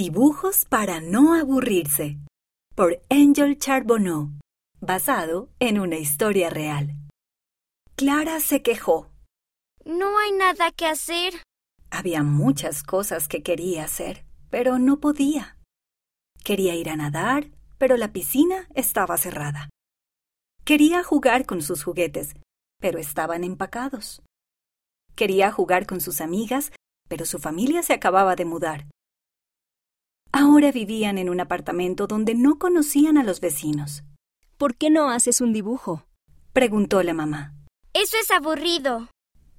Dibujos para no aburrirse. Por Angel Charbonneau. Basado en una historia real. Clara se quejó. No hay nada que hacer. Había muchas cosas que quería hacer, pero no podía. Quería ir a nadar, pero la piscina estaba cerrada. Quería jugar con sus juguetes, pero estaban empacados. Quería jugar con sus amigas, pero su familia se acababa de mudar. Ahora vivían en un apartamento donde no conocían a los vecinos. ¿Por qué no haces un dibujo? preguntó la mamá. Eso es aburrido,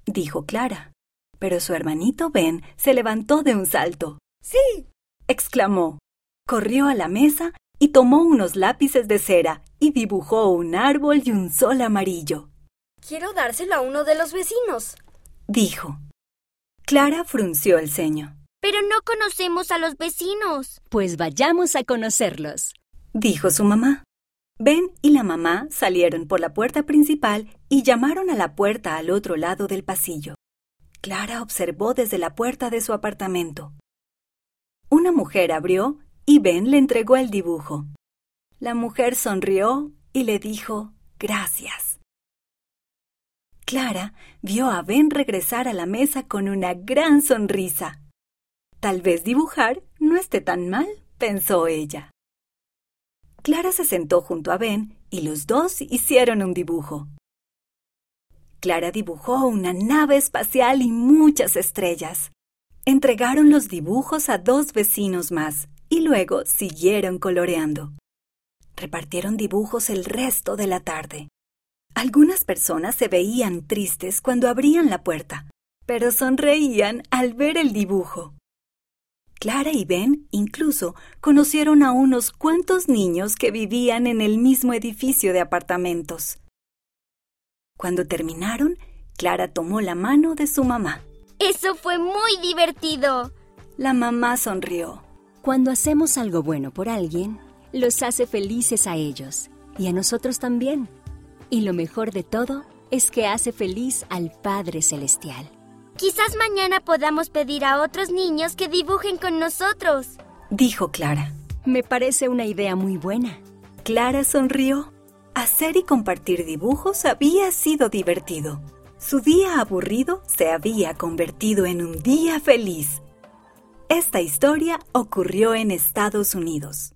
dijo Clara. Pero su hermanito Ben se levantó de un salto. ¡Sí! exclamó. Corrió a la mesa y tomó unos lápices de cera y dibujó un árbol y un sol amarillo. Quiero dárselo a uno de los vecinos, dijo. Clara frunció el ceño. Pero no conocemos a los vecinos. Pues vayamos a conocerlos, dijo su mamá. Ben y la mamá salieron por la puerta principal y llamaron a la puerta al otro lado del pasillo. Clara observó desde la puerta de su apartamento. Una mujer abrió y Ben le entregó el dibujo. La mujer sonrió y le dijo gracias. Clara vio a Ben regresar a la mesa con una gran sonrisa. Tal vez dibujar no esté tan mal, pensó ella. Clara se sentó junto a Ben y los dos hicieron un dibujo. Clara dibujó una nave espacial y muchas estrellas. Entregaron los dibujos a dos vecinos más y luego siguieron coloreando. Repartieron dibujos el resto de la tarde. Algunas personas se veían tristes cuando abrían la puerta, pero sonreían al ver el dibujo. Clara y Ben incluso conocieron a unos cuantos niños que vivían en el mismo edificio de apartamentos. Cuando terminaron, Clara tomó la mano de su mamá. Eso fue muy divertido. La mamá sonrió. Cuando hacemos algo bueno por alguien, los hace felices a ellos y a nosotros también. Y lo mejor de todo es que hace feliz al Padre Celestial. Quizás mañana podamos pedir a otros niños que dibujen con nosotros, dijo Clara. Me parece una idea muy buena. Clara sonrió. Hacer y compartir dibujos había sido divertido. Su día aburrido se había convertido en un día feliz. Esta historia ocurrió en Estados Unidos.